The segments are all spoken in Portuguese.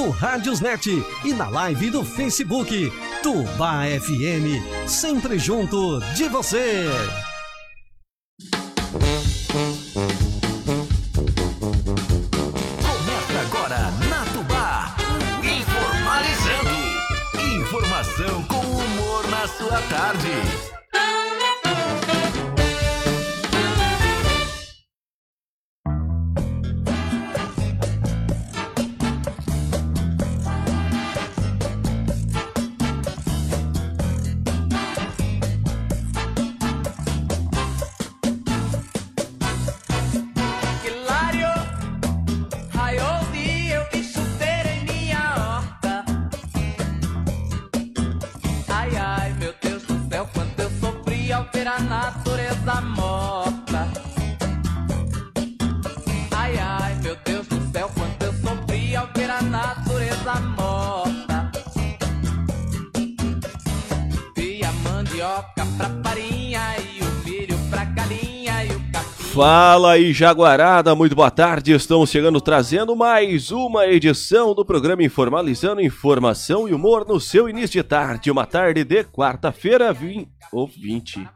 no Rádiosnet e na live do Facebook. Tubá FM, sempre junto de você. Fala aí, Jaguarada, muito boa tarde. Estamos chegando trazendo mais uma edição do programa Informalizando Informação e Humor no seu início de tarde. Uma tarde de quarta-feira, 20 ou 20.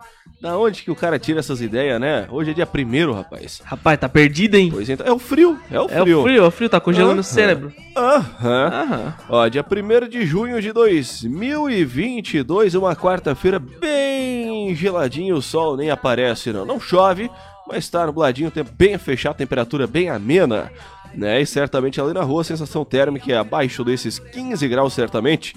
Da onde que o cara tira essas ideias, né? Hoje é dia primeiro, rapaz. Rapaz, tá perdido, hein? Pois então, é o frio, é o É frio. o frio, é o frio, tá congelando Aham. o cérebro. Aham. Aham. Ó, dia 1 de junho de 2022, uma quarta-feira bem geladinho, o sol nem aparece não. Não chove, mas tá nubladinho, tempo bem fechado, temperatura bem amena, né? E certamente ali na rua a sensação térmica é abaixo desses 15 graus certamente,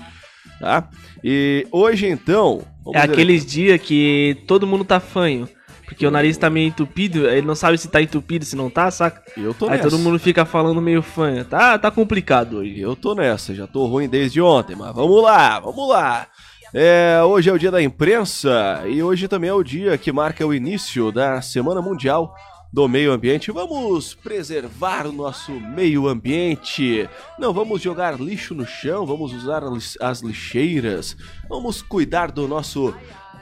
tá? E hoje então... É aqueles dias que todo mundo tá fanho. Porque o nariz tá meio entupido, ele não sabe se tá entupido, se não tá, saca? Eu tô Aí nessa. todo mundo fica falando meio fanho. Tá, tá complicado hoje. Eu tô nessa, já tô ruim desde ontem, mas vamos lá, vamos lá. É, hoje é o dia da imprensa e hoje também é o dia que marca o início da Semana Mundial do Meio Ambiente. Vamos preservar o nosso meio ambiente. Não vamos jogar lixo no chão, vamos usar as- as lixeiras. Vamos cuidar do nosso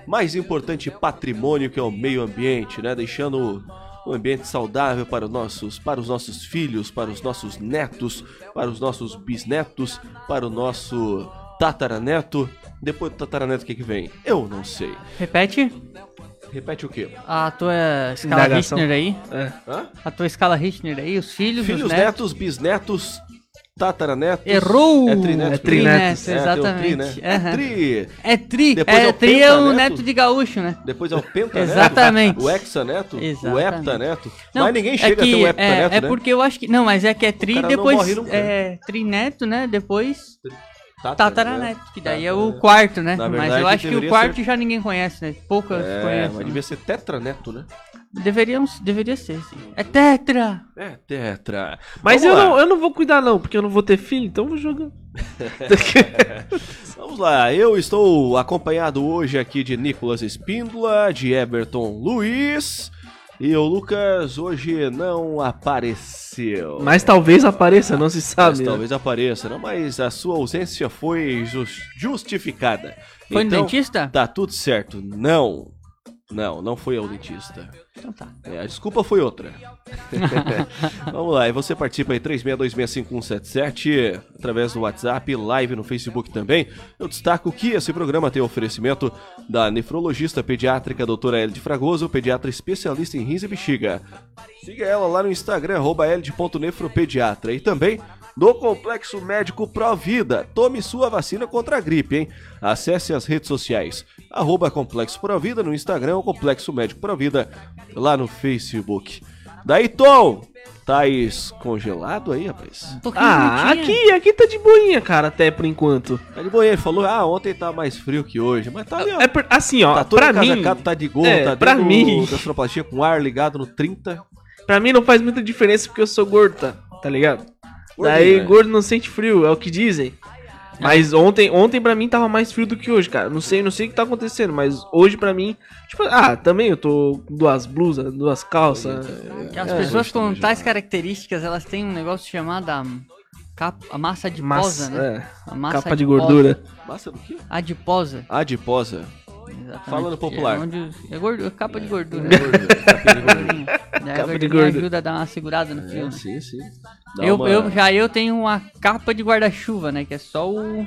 mais importante patrimônio que é o meio ambiente, né? Deixando um ambiente saudável para os nossos, para os nossos filhos, para os nossos netos, para os nossos bisnetos, para o nosso tataraneto. Depois do tataraneto, o que, que vem? Eu não sei. Repete Repete o quê? a tua escala Indagação. Richtner aí. É. Hã? A tua escala Richtner aí, os filhos, Filhos, os netos. netos, bisnetos, tataranetos. Errou! É trinetos. É trinetos. Trinetos, É, tem o exatamente. tri, né? É Aham. tri. É tri. Depois é é o tri é o pentaneto. neto de gaúcho, né? Depois é o pentaneto. Exatamente. O hexaneto. O Exatamente. heptaneto. Não, Mas ninguém é chega que, a ter é, heptaneto, é né? porque eu acho que. Não, mas é que é tri, cara não depois. morre nunca. É trineto, né? Depois Tataraneto. que daí é o quarto, né? Na mas verdade, eu acho que o deveria quarto ser- já ninguém conhece, né? Poucas É, conhecem. mas devia ser tetraneto, né? Deveríamos, deveria ser, sim. É tetra! É, tetra. Mas Vamos eu lá. não, eu não vou cuidar, não, porque eu não vou ter filho, então eu vou jogar. Vamos lá, eu estou acompanhado hoje aqui de Nicolas Espíndola, de Everton Luiz. E o Lucas hoje não apareceu. Mas talvez apareça, não se Mas sabe. né? talvez apareça, não, mas a sua ausência foi jus- justificada. Foi no Então, dentista? Tá tudo certo. Não. Não, não foi ao dentista. Então tá. É, a desculpa foi outra. Vamos lá, e você participa aí 36226177 através do WhatsApp, live no Facebook também. Eu destaco que esse programa tem oferecimento da nefrologista pediátrica doutora Elide Fragoso, pediatra especialista em rins e bexiga. Siga ela lá no Instagram, arroba. E também do Complexo Médico Provida. Tome sua vacina contra a gripe, hein? Acesse as redes sociais, arroba Complexo Provida no Instagram, o Complexo Médico Provida lá no Facebook. Daí, Tom, tá congelado aí, rapaz? Um Ah, aqui, aqui tá de boinha, cara, até por enquanto. Tá de boa, ele falou, ah, ontem tá mais frio que hoje, mas tá ali, ó. É por- assim, ó, Tá todo pra mim, tá de gol, é, tá pra mim- da com o ar ligado no 30. pra mim não faz muita diferença porque eu sou gordo, tá, tá ligado? Gordinho, Daí né? gordo não sente frio, é o que dizem. Mas ontem, ontem pra mim tava mais frio do que hoje, cara. Não sei, não sei o que tá acontecendo, mas hoje pra mim, tipo, ah, também eu tô com duas blusas, duas calças. Que as É, pessoas com tais características, elas têm um negócio chamado a, cap- a massa adiposa, Massa, né? é. A massa Capa de adiposa. gordura. Massa do quê? Adiposa, Adiposa. Exatamente. Fala no popular. É, onde é gordo- é capa de gordura. De gordura. Daí a Capa de gordurinha gordura. ajuda a dar uma segurada no. É, né? sim, sim. Dá Eu, uma- eu, já eu tenho uma capa de guarda-chuva, né? Que é só o,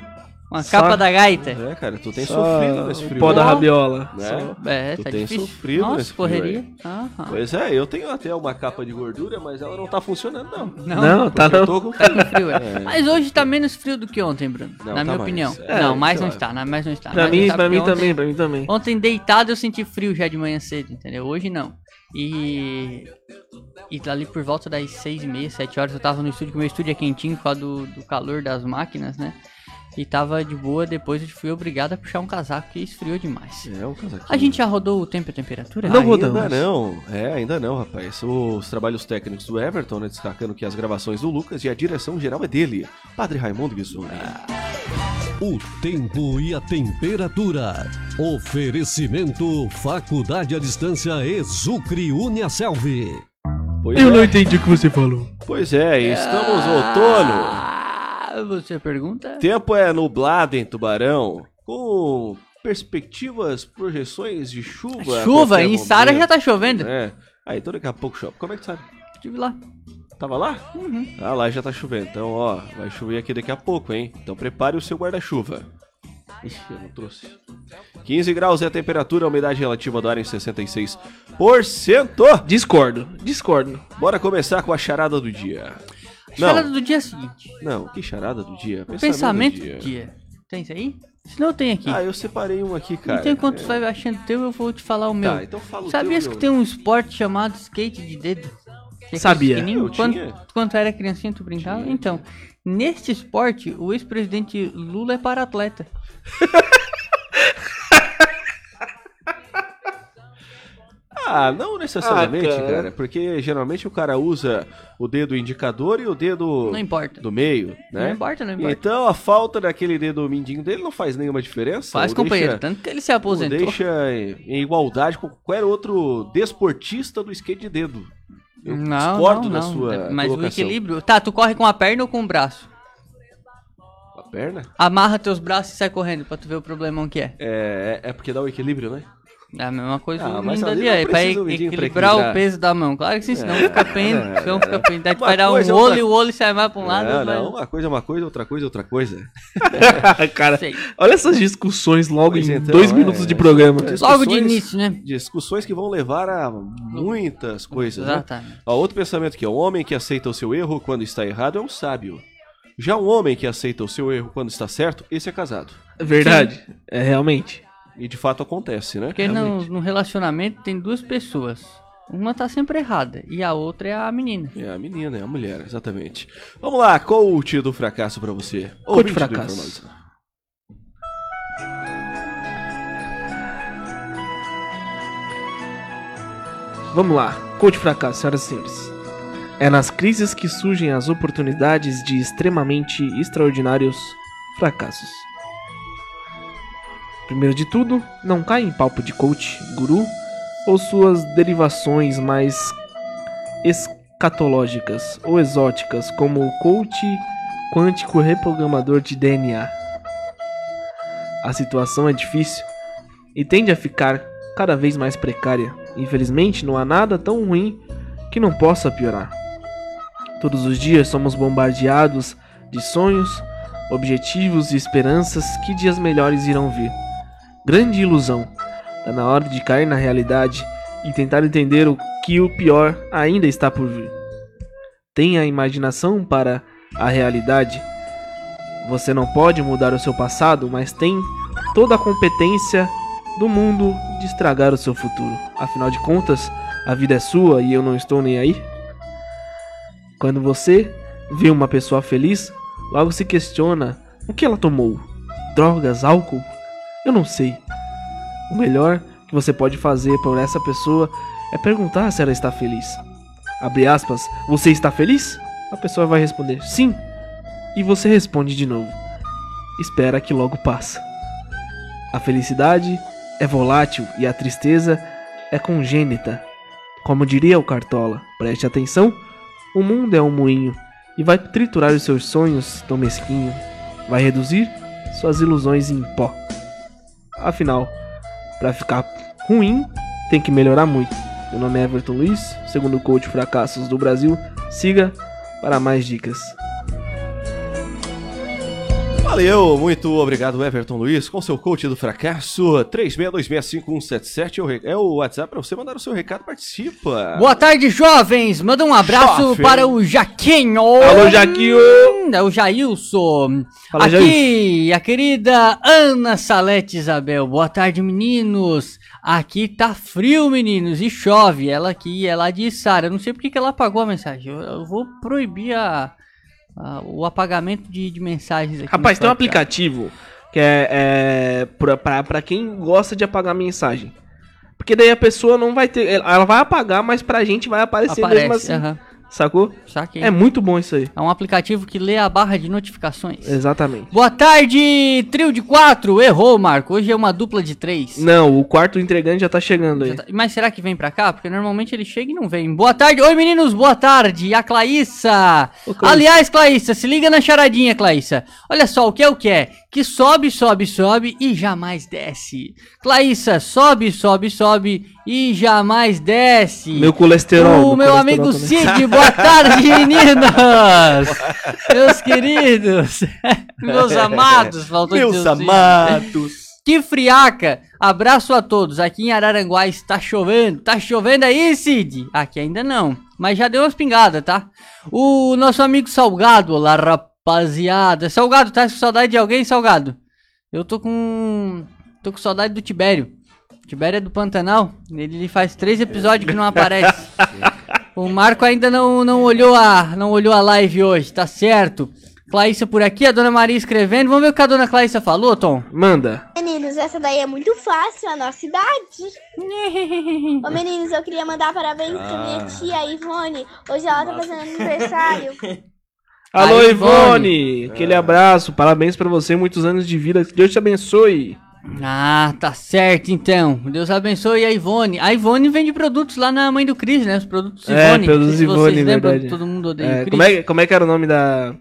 uma Só- capa da gaita. É, cara, tu tem Só sofrido nesse frio. pó da rabiola. Né? Só- É, Tu tá tem difícil. sofrido Nossa, nesse frio correria. aí. Aham. Pois é, eu tenho até uma capa de gordura, mas ela não tá funcionando, não. Não, Não, tá Porque eu não. tô com tá com frio, é. É. Mas hoje tá menos frio do que ontem, Bruno. Não, na tá minha mais. opinião. É, não, mais sei não lá. está, né? mais não está. Pra não mim, está, pra mim porque ontem- também, pra mim também. Ontem deitado eu senti frio já de manhã cedo, entendeu? Hoje não. E. E ali por volta das seis e meia, sete horas eu tava no estúdio, que o meu estúdio é quentinho por causa do, do calor das máquinas, né? E tava de boa, depois eu fui obrigado a puxar um casaco que esfriou demais. É um casaquinho. A gente já rodou o tempo e a temperatura? Não ainda rodamos. não, é, ainda não, rapaz. Os trabalhos técnicos do Everton, né, destacando que as gravações do Lucas e a direção geral é dele, Padre Raimundo Guizuni. O tempo e a temperatura. Oferecimento Faculdade à Distância Exucre Uniaselv. Pois Eu é, não entendi o que você falou. pois é, estamos no outono. Ah, você pergunta? Tempo é nublado em Tubarão, com perspectivas, projeções de chuva. Chuva, em Sara já tá chovendo. É, aí então daqui a pouco chove. Como é que sabe? Estive lá. Tava lá? Uhum. Ah, lá já tá chovendo. Então, ó, vai chover aqui daqui a pouco, hein? Então prepare o seu guarda-chuva. Ixi, eu não trouxe. 15 graus é a temperatura, a umidade relativa do ar em 66%. Discordo, discordo. Bora começar com a charada do dia. Charada Não, do dia seguinte. não, que charada do dia? Pensamento do dia. Tem isso aí? Se não tem aqui. Ah, eu separei um aqui, cara. então enquanto tu vai achando o teu, eu vou te falar o meu. Tá, então fala o Sabias teu, que meu. tem um esporte chamado skate de dedo? Que é Sabia. Eu Quando, tinha. quando tu era criancinha, tu brincava? Tinha, então, neste esporte, o ex-presidente Lula é para-atleta. Ah, não necessariamente, Ah, cara. cara. Porque geralmente o cara usa o dedo indicador e o dedo Não importa. do meio, né? Não importa, não importa. Então a falta daquele dedo mindinho dele não faz nenhuma diferença. Faz, companheiro. Deixa, Tanto que ele se ou aposentou. deixa em, igualdade com qualquer outro desportista do skate de dedo. Eu Não, discordo não, da não. sua É, Mas o colocação. equilíbrio... Tá, tu corre com a perna ou com o braço? A perna? Amarra teus braços e sai correndo pra tu ver o problemão que é. É, é porque dá o equilíbio, né? É a mesma coisa Ah, o mas mundo ali é pra equilibrar o peso da mão. Claro que sim, senão É, fica pendo, é, senão fica pendo. Daí tu vai dar um é olho outra- e o olho sai mais pra um lado. não, não, uma coisa é uma coisa, outra coisa é outra coisa. Cara, Sei. olha essas discussões logo Pois em então, dois é. minutos de programa. É. Logo de início, né? Discussões que vão levar a muitas coisas, né? Exatamente. Ó, outro pensamento aqui, ó, um homem que aceita o seu erro quando está errado é um sábio. Já um homem que aceita o seu erro quando está certo, esse é casado. Verdade, é realmente. E de fato acontece, né? Porque no, no relacionamento tem duas pessoas. Uma tá sempre errada e a outra é a menina. É a menina, é a mulher, exatamente. Vamos lá, coach do fracasso pra você. Coach fracasso. Vamos lá, coach fracasso, senhoras e senhores. É nas crises que surgem as oportunidades de extremamente extraordinários fracassos. Primeiro de tudo, não caia em papo de coach, guru ou suas derivações mais escatológicas ou exóticas, como o coach quântico reprogramador de DNA. A situação é difícil e tende a ficar cada vez mais precária. Infelizmente, não há nada tão ruim que não possa piorar. Todos os dias somos bombardeados de sonhos, objetivos e esperanças que dias melhores irão vir. Grande ilusão. Está na hora de cair na realidade e tentar entender o que o pior ainda está por vir. Tenha a imaginação para a realidade. Você não pode mudar o seu passado, mas tem toda a competência do mundo de estragar o seu futuro. Afinal de contas, a vida é sua e eu não estou nem aí. Quando você vê uma pessoa feliz, logo se questiona o que ela tomou: drogas, álcool? Eu não sei. O melhor que você pode fazer por essa pessoa é perguntar se ela está feliz. Abre aspas, você está feliz? A pessoa vai responder sim. E você responde de novo. Espera que logo passa. A felicidade é volátil e a tristeza é congênita. Como diria o Cartola, preste atenção: o mundo é um moinho e vai triturar os seus sonhos tão mesquinho, vai reduzir suas ilusões em pó. Afinal, Pra ficar ruim, tem que melhorar muito. Meu nome é Everton Luiz, segundo coach Fracassos do Brasil. Siga para mais dicas. Valeu, muito obrigado, Everton Luiz, com seu coach do fracasso. 36265177 é o é o WhatsApp pra você mandar o seu recado, participa. Boa tarde, jovens! Manda um abraço Jovem. para o Jaquinho! Alô, Jaquinho! Hum, É o Jailson. Fala, Aqui, a querida Ana Salete Isabel. Boa tarde, meninos. Aqui tá frio, meninos, e chove. Ela aqui é lá de Sara. Eu não sei porque que ela apagou a mensagem. Eu, eu vou proibir a, a- o apagamento de, de mensagens aqui. Rapaz, tem um aplicativo que é, é pra quem gosta de apagar mensagem. Porque daí a pessoa não vai ter. Ela vai apagar, mas pra gente vai aparecer mesmo Aparece, assim. aham. Sacou? Saquei. É muito bom isso aí. É um aplicativo que lê a barra de notificações. Exatamente. Boa tarde, trio de quatro. Errou, Marco. Hoje é uma dupla de três. Não, o quarto entregante já tá chegando aí. Tá- Mas será que vem pra cá? Porque normalmente ele chega e não vem. Boa tarde. Oi, meninos. Boa tarde. A Claíssa. Ô, Claíssa. Aliás, Claíssa, se liga na charadinha, Claíssa. Olha só, o que é o que é? Que sobe, sobe, sobe e jamais desce. Claíssa, sobe, sobe, sobe e jamais desce. Meu colesterol. O meu colesterol amigo também. Cid, boa tarde, meninos! Meus queridos, meus amados, faltou Meus amados. Que friaca! Abraço a todos. Aqui em Araranguá está chovendo. Tá chovendo aí, Cid? Aqui ainda não. Mas já deu umas pingadas, tá? O nosso amigo Salgado, olá rapaziada. Salgado, tá com saudade de alguém, Salgado? Eu tô com. tô com saudade do Tibério. Tibério é do Pantanal. Ele, faz três episódios que não aparece. o Marco ainda não, não, olhou a, não olhou a live hoje, tá certo? Claíssa por aqui, a dona Maria escrevendo. Vamos ver o que a dona Claíssa falou, Tom? Manda. Meninos, essa daí é muito fácil, a nossa idade. Ô meninos, eu queria mandar parabéns pra minha tia Ivone. Hoje ela tá fazendo aniversário. Alô, Aí, Ivone. Aquele abraço. Parabéns pra você. Muitos anos de vida. Que Deus te abençoe. Ah, tá certo então. Deus abençoe a Ivone. A Ivone vende produtos lá na Mãe do Cris, né? Os produtos É, Ivone. produtos Ivone, lembram, verdade. Todo mundo odeia É, como, é, como é que era o nome da,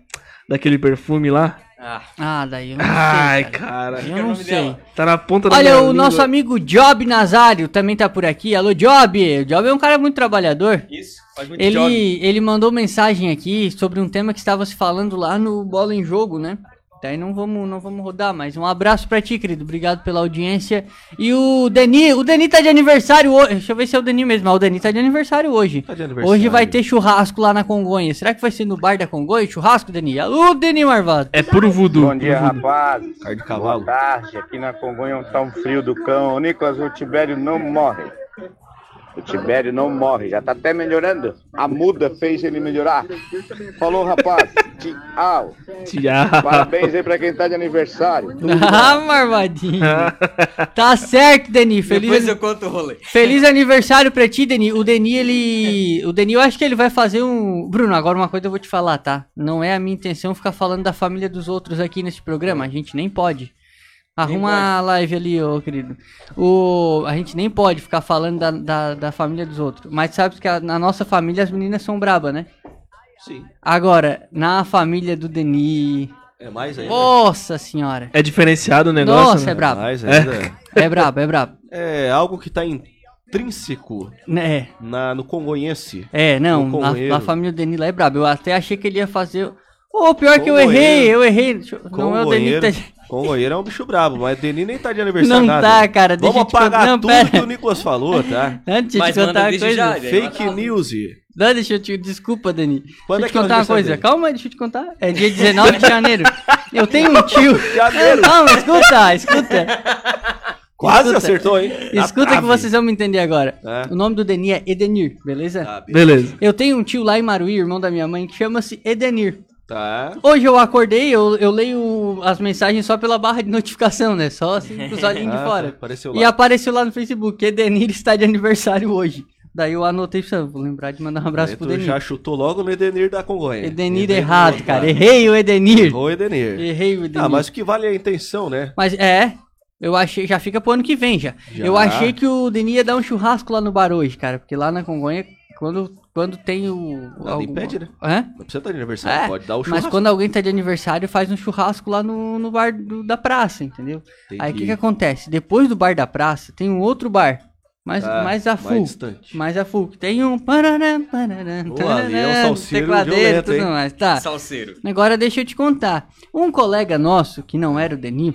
daquele perfume lá? Ah, daí eu não Ai, sei. cara. cara. Eu não sei. Tá na ponta da Olha, o língua. nosso amigo Job Nazário também tá por aqui. Alô, Job! O Job é um cara muito trabalhador. Isso, faz muito Ele, job. ele mandou mensagem aqui sobre um tema que estava se falando lá no Bola em Jogo, né? Daí não vamos, não vamos rodar, mas um abraço pra ti, querido. Obrigado pela audiência. E o Deni, o Deni tá de aniversário hoje. Deixa eu ver se é o Deni mesmo. Ah, o Deni tá de aniversário hoje. Tá de aniversário. Hoje vai ter churrasco lá na Congonha. Será que vai ser no bar da Congonha? Churrasco, Deni? Alô, Deni Marvado. É puro voodoo. Bom dia, voodoo. rapaz. Carne de Boa cavalo. tarde. Aqui na Congonha tá um frio do cão. Ô, Nicolas, o Tibério não morre. O Tibério não morre. Já tá até melhorando. A muda fez ele melhorar. Falou, rapaz. Tchau. Tchau. Parabéns aí pra quem tá de aniversário. Ah, Marvadinho. tá certo, Deni. Feliz, Depois eu conto o rolê. Feliz aniversário pra ti, Deni. O Deni, ele. O Deni, eu acho que ele vai fazer um. Bruno, agora uma coisa eu vou te falar, tá? Não é a minha intenção ficar falando da família dos outros aqui nesse programa. A gente nem pode. Arruma a live ali, ô querido. O... A gente nem pode ficar falando da, da, da família dos outros. Mas sabe que a- na nossa família as meninas são brabas, né? Sim. Agora, na família do Deni. É mais ainda. Nossa senhora. É diferenciado o negócio. Nossa, né? é brabo. Mais ainda. É brabo, é brabo. É algo que tá intrínseco É. na, no congonhense. É, não, a, a família do Deni lá é braba. Eu até achei que ele ia fazer. Ô, pior que eu errei, eu errei. Eu- Não é o Deni que Congonheiro, tá. É um bicho brabo, mas Deni nem tá de aniversário Não nada. tá, cara, deixa Vamos eu te contar- apagar não, tudo pera. que o Nicolas falou, tá? Antes de Mas te contar uma coisa. já. Fake news. Não, deixa eu te. Desculpa, Dani. Quando deixa é que eu é o te contar uma coisa. dele? Calma, deixa eu te contar. É dia 19 de janeiro. Eu tenho um tio. Janeiro. Calma, escuta, escuta. Quase Escuta. acertou, hein? Escuta que trave. vocês vão me entender agora. É. O nome do Deni é Edenir, beleza? Tá, beleza. Beleza. Eu tenho um tio lá em Maruí, irmão da minha mãe, que chama-se Edenir. Tá. Hoje eu acordei, eu, eu leio as mensagens só pela barra de notificação, né? Só assim, com os olhinhos Ah, de fora. tá, apareceu E apareceu lá no Facebook, Edenir está de aniversário hoje. Daí eu anotei vou lembrar de mandar um abraço Aí pro Edenir. já chutou logo no Edenir da Congonha. Edenir errado, cara. Errei o Edenir. Errou o Edenir. Errei o Edenir. Ah, mas o que vale é a intenção, né? Mas é, eu achei, já fica pro ano que vem já. Já. Eu achei que o Denis ia dar um churrasco lá no bar hoje, cara, porque lá na Congonha, quando, quando tem o. Nada impede, né? Hã? Não precisa estar de aniversário, É, pode dar o Mas churrasco. quando alguém tá de aniversário, faz um churrasco lá no, no bar do- da praça, entendeu? Aí o que, Entendi. que acontece? Depois do bar da praça, tem um outro bar. Mais, Ah, mais a mais full. distante. Mais a full. que Tem um. Pararam, pararam, Pô, ali é um salseiro e violento, tudo hein? mais. Tá. Salseiro. Agora deixa eu te contar. Um colega nosso, que não era o Denis,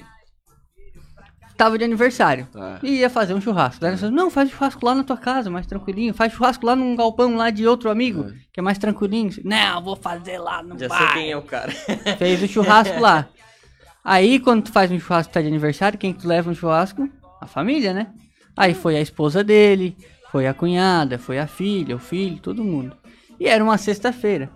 tava de aniversário. Tá. E ia fazer um churrasco. Daí nós falamos, não, faz churrasco lá na tua casa, mais tranquilinho. Faz churrasco lá num galpão lá de outro amigo, que é mais tranquilinho. Não, vou fazer lá no Já sei bar. quem é o cara. Fez o churrasco lá. Aí, quando tu faz um churrasco que tá de aniversário, quem que tu leva no churrasco? A família, né? Aí foi a esposa dele, foi a cunhada, foi a filha, o filho, todo mundo. E era uma sexta-feira.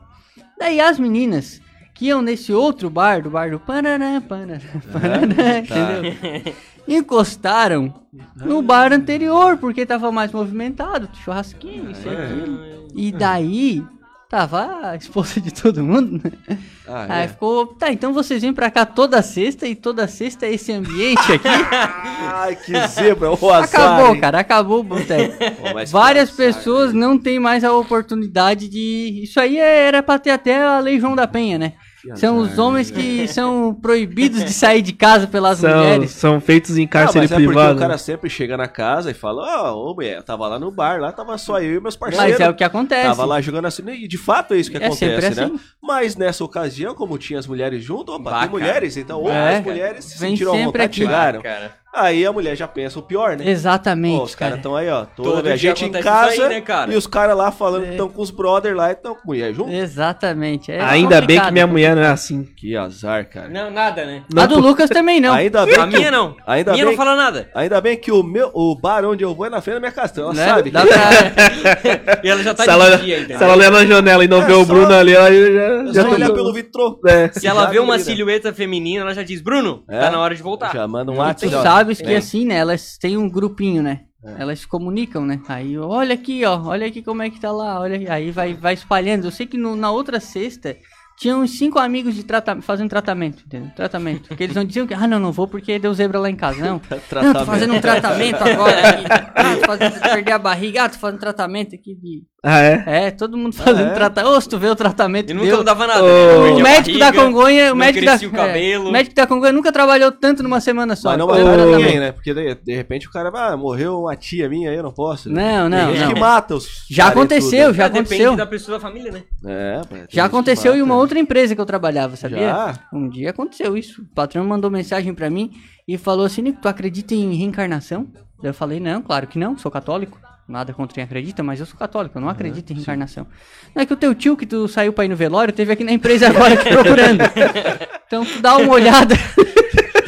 Daí as meninas que iam nesse outro bar, do bar do Paraná, Paraná, Paraná, entendeu? Encostaram no bar anterior, porque tava mais movimentado, churrasquinho, isso e aquilo. E daí, tava a esposa de todo mundo, né? Ah, Aí é. ficou, tá, então vocês vêm pra cá toda sexta e toda sexta é esse ambiente aqui. Ai, que zebra, o azar. acabou, hein? cara, acabou o boteco. Várias pessoas né? não têm mais a oportunidade de. Isso aí é- era pra ter até a Lei João da Penha, né? São os homens que são proibidos de sair de casa pelas São, mulheres. são feitos em cárcere mas é porque privado. o cara sempre chega na casa e fala, ó, ô mulher, eu tava lá no bar, lá tava só eu e meus parceiros. Mas é o que acontece. Tava lá jogando assim, e de fato é isso que É sempre acontece, né? assim. Mas nessa ocasião, como tinha as mulheres junto, opa, Bah, tem mulheres, então ou É. as mulheres se Vem sentiram à sempre vontade, aqui. chegaram. Cara. Aí a mulher já pensa o pior, né? Exatamente. Pô, os caras cara. estão aí, ó, toda Todo a gente em casa aí, né, cara? e os caras lá falando que estão com os brother lá e estão com mulher junto. Exatamente. é Ainda bem que minha mulher não é assim. Que azar, cara. Não, nada, né? A do Lucas também não. Ainda bem A que, minha não. Ainda minha bem- não fala nada. ainda bem que o meu o bar onde eu vou é na frente da minha casa, então ela Né? sabe. Dá pra... E ela já tá se, ela, de dia, entendeu? se ela olhar na janela e não É, ver o Bruno ali, ela já, É já só olhar pelo vitrô. É. Se ela vê uma silhueta feminina, ela já diz, Bruno, É. tá na hora de voltar. Já manda um Tu WhatsApp. Sabes que É. assim, né? Elas têm um grupinho, né? Elas se comunicam, né? Aí, olha aqui, ó, olha aqui como é que tá lá, olha aí, aí vai, vai espalhando. Eu sei que no- na outra sexta tinha uns cinco amigos de trata fazendo tratamento, entendeu? Tratamento. Porque eles não diziam que, ah, não, não vou porque deu zebra lá em casa, não. Não, tô Tratamento. fazendo um tratamento agora aqui. Ah, tô fazendo perder a barriga, ah, tô fazendo tratamento aqui de. Ah, é? É, todo mundo fazendo é? tratamento. Ô, se tu vê o tratamento E nunca deu. dava nada. Ô, né? O médico da barriga, Congonha, o médico da, o cabelo. é, o médico da Congonha nunca trabalhou tanto numa semana só. Mas não matou tratamento. ninguém, né? Porque de, de repente o cara vai, ah, morreu uma tia minha aí, eu não posso. Não, não, Tem gente não. que mata os. Já e aconteceu, tudo. já Ah, Depende aconteceu. da pessoa da família, né? É, Já aconteceu mata. uma outra empresa que eu trabalhava, sabia? Já? Um dia aconteceu isso. O patrão mandou mensagem pra mim e falou assim: Nico, tu acredita em reencarnação? Eu falei: Não, claro que não, sou católico. Nada contra quem acredita, mas eu sou católico, eu não acredito em reencarnação. Não é que o teu tio que tu saiu pra ir no velório teve aqui na empresa agora aqui procurando. Então tu dá uma olhada.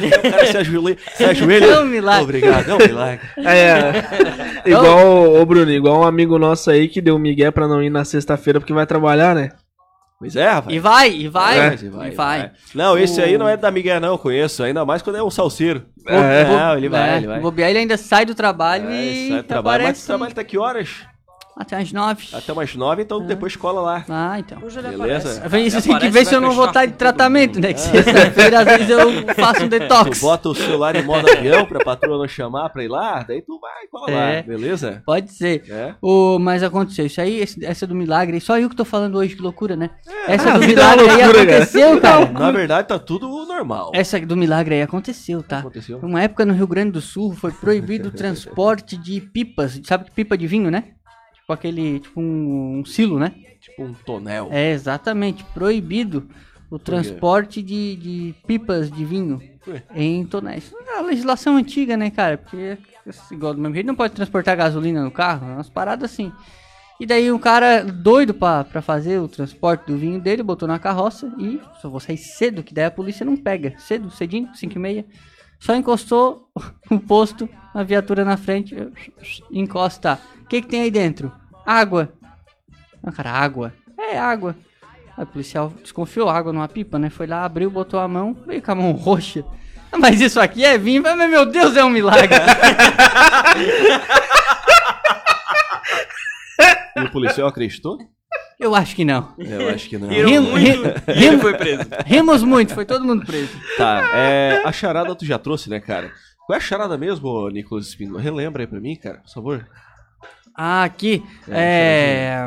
O cara se ajoelha. Se ajoelha. É um milagre. Obrigado, é um milagre. É. igual, ô Bruno, igual um amigo nosso aí que deu um migué pra não ir na sexta-feira porque vai trabalhar, né? Pois é, rapaz. E vai, e vai, É, e vai. Não, esse aí não é da Miguel, não, eu conheço. Ainda mais quando é um salseiro. É. Não, ele vai, É, ele vai. bobear, ele ainda sai do trabalho É, e sai do trabalho. Mas aparece o trabalho tá que horas? Até as nove. Até umas nove, então depois cola lá. Ah, então. Beleza? Isso tem que ver se eu não vou estar de tratamento, né? Que sexta-feira, às vezes, eu faço um Tu detox. bota o celular em modo avião pra patroa não chamar pra ir lá, daí tu vai, cola lá, É. beleza? Pode ser. É. O, mas aconteceu isso aí, esse- essa do milagre, só eu que tô falando hoje, que loucura, né? Essa Ah, do é milagre aí loucura, cara. aconteceu, cara. Na verdade, tá tudo normal. Essa do milagre aí aconteceu, tá? Aconteceu. Uma época no Rio Grande do Sul foi proibido o transporte de pipas. Sabe que pipa de vinho, né? Tipo aquele, tipo um, um silo, né? Tipo um tonel. É, exatamente. Proibido o transporte de, de pipas de vinho Ué. em tonéis. É a legislação antiga, né, cara? Porque, igual do mesmo jeito, não pode transportar gasolina no carro, umas paradas assim. E daí um cara doido pra, pra fazer o transporte do vinho dele, botou na carroça e só vou sair cedo, que daí a polícia não pega. Cedo, cedinho, 5 e meia. Só encostou o posto, a viatura na frente, encosta. O que que tem aí dentro? Água. Ah, cara, água. É água. Aí o policial desconfiou água numa pipa, né? Foi lá, abriu, botou a mão, veio com a mão roxa. Ah, Mas isso aqui é vinho? Mas, meu Deus, é um milagre. E o policial acreditou? Eu acho que não. Eu acho que não. Riram muito rim- ele foi preso. Rimos muito, foi todo mundo preso. Tá, é, a charada tu já trouxe, né, cara? Qual é a charada mesmo, Nicolas Espíndola? Relembra aí pra mim, cara, por favor. Ah, aqui. É.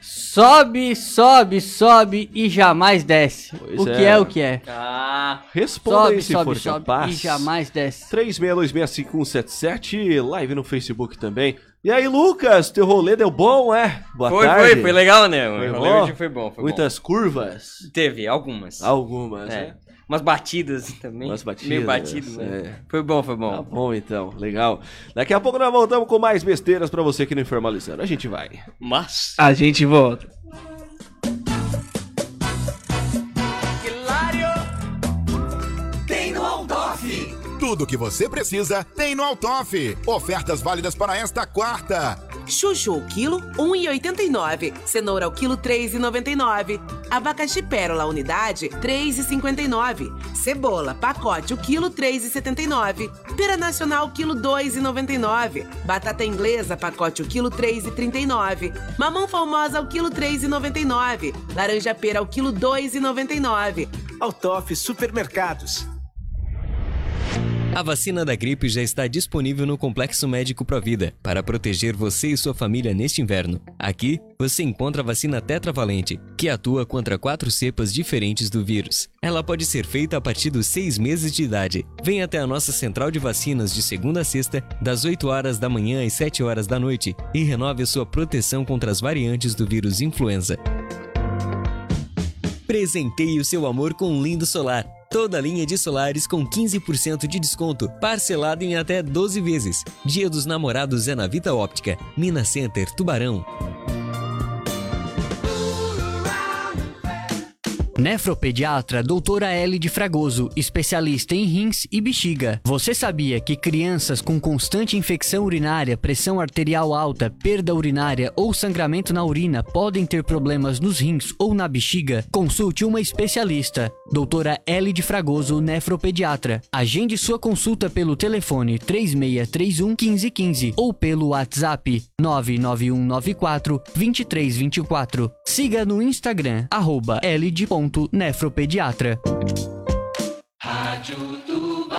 Sobe, sobe, sobe e jamais desce. Pois o que é. é o que é? Ah, Responda aí Sobe, se sobe, for sobe capaz. e jamais desce. 36265177, live no Facebook também. E aí, Lucas, teu rolê deu bom, é? Boa foi, tarde. foi, foi legal, né? Foi o rolê bom? hoje foi bom, foi Muitas curvas? bom. Teve, algumas. Algumas, É. né? Umas batidas também. Umas batidas, Meio batido, né? é. Foi bom, foi Tá bom. bom, então. Legal. Daqui a pouco nós voltamos com mais besteiras pra você aqui no Informalizando. A gente vai. Mas. A gente volta. Tem no Altoff. Tudo que você precisa tem no Altoff. Ofertas válidas para esta quarta. Chuchu, quilo 1,89. Cenoura, o quilo 3,99. Abacaxi pérola, unidade 3,59. Cebola, pacote, o quilo 3,79. Pera nacional, quilo 2,99. Batata inglesa, pacote, o quilo 3,39. Mamão formosa, o quilo 3,99. Laranja pera, o quilo 2,99. Altoff Supermercados. A vacina da gripe já está disponível no Complexo Médico Provida para proteger você e sua família neste inverno. Aqui, você encontra a vacina tetravalente, que atua contra quatro cepas diferentes do vírus. Ela pode ser feita a partir dos seis meses de idade. Venha até a nossa central de vacinas de segunda a sexta, das 8 horas da manhã às 7 horas da noite, e renove a sua proteção contra as variantes do vírus influenza. Presenteie o seu amor com um lindo solar. Toda linha de solares com 15% de desconto, parcelado em até 12 vezes. Dia dos Namorados é na Vita Óptica, Minas Center, Tubarão. Nefropediatra doutora L de Fragoso, especialista em rins e bexiga. Você sabia que crianças com constante infecção urinária, pressão arterial alta, perda urinária ou sangramento na urina podem ter problemas nos rins ou na bexiga? Consulte uma especialista. Doutora L de Fragoso, nefropediatra. Agende sua consulta pelo telefone 3631 1515 ou pelo WhatsApp 99194 2324. Siga no Instagram, arroba L.nefropediatra. Rádio Tuba.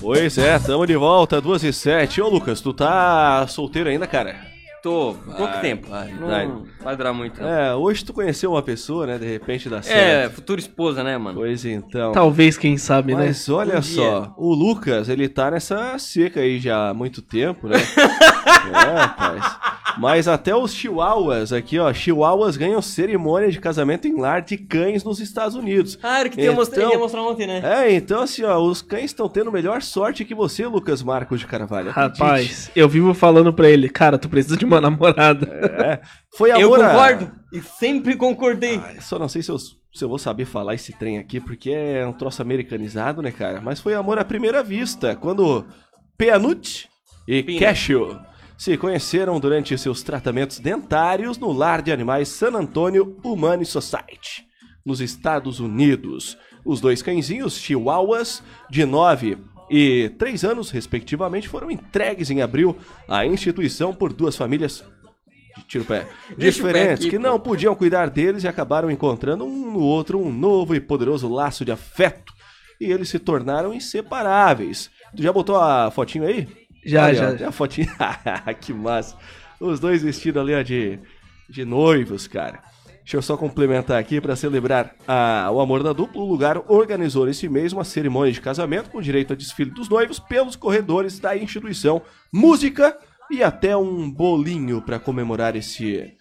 Pois é, tamo de volta, 2 e 7. Ô, Lucas, tu tá solteiro ainda, cara? Tô, pouco tempo. vai, não vai. vai. durar muito. não. É, hoje tu conheceu uma pessoa, né? De repente dá É, certo. futura esposa, né, mano? Pois então. Talvez, quem sabe, né? Mas olha Um só, dia. o Lucas, ele tá nessa seca aí já há muito tempo, né? é, rapaz. Mas até os chihuahuas aqui, ó, chihuahuas ganham cerimônia de casamento em lar de cães nos Estados Unidos. Ah, era que eu mostrei, Então- ia mostrar ontem, né? É, então assim, ó, os cães estão tendo melhor sorte que você, Lucas Marcos de Carvalho. acredite. Rapaz, eu vivo falando pra ele, cara, tu precisa de uma namorada. É. Foi Eu amor a- concordo e sempre concordei. Ah, Só não sei se eu, se eu vou saber falar esse trem aqui, porque é um troço americanizado, né, cara? Mas foi amor à primeira vista, quando Peanut e Pina. Cashew se conheceram durante seus tratamentos dentários no lar de animais San Antonio Humane Society, nos Estados Unidos. Os dois cãezinhos, chihuahuas, de 9 e 3 anos, respectivamente, foram entregues em abril à instituição por duas famílias tira o pé. Diferentes, aqui, que não podiam cuidar deles e acabaram encontrando um no outro um novo e poderoso laço de afeto. E eles se tornaram inseparáveis. Tu já botou a fotinho aí? Já, Olha, já. ó, tem a fotinha. que massa. Os dois vestidos ali, ó, de, de noivos, cara. Deixa eu só complementar aqui para celebrar a- o amor da dupla. O lugar organizou nesse mês uma cerimônia de casamento com direito a desfile dos noivos pelos corredores da instituição, música e até um bolinho para comemorar esse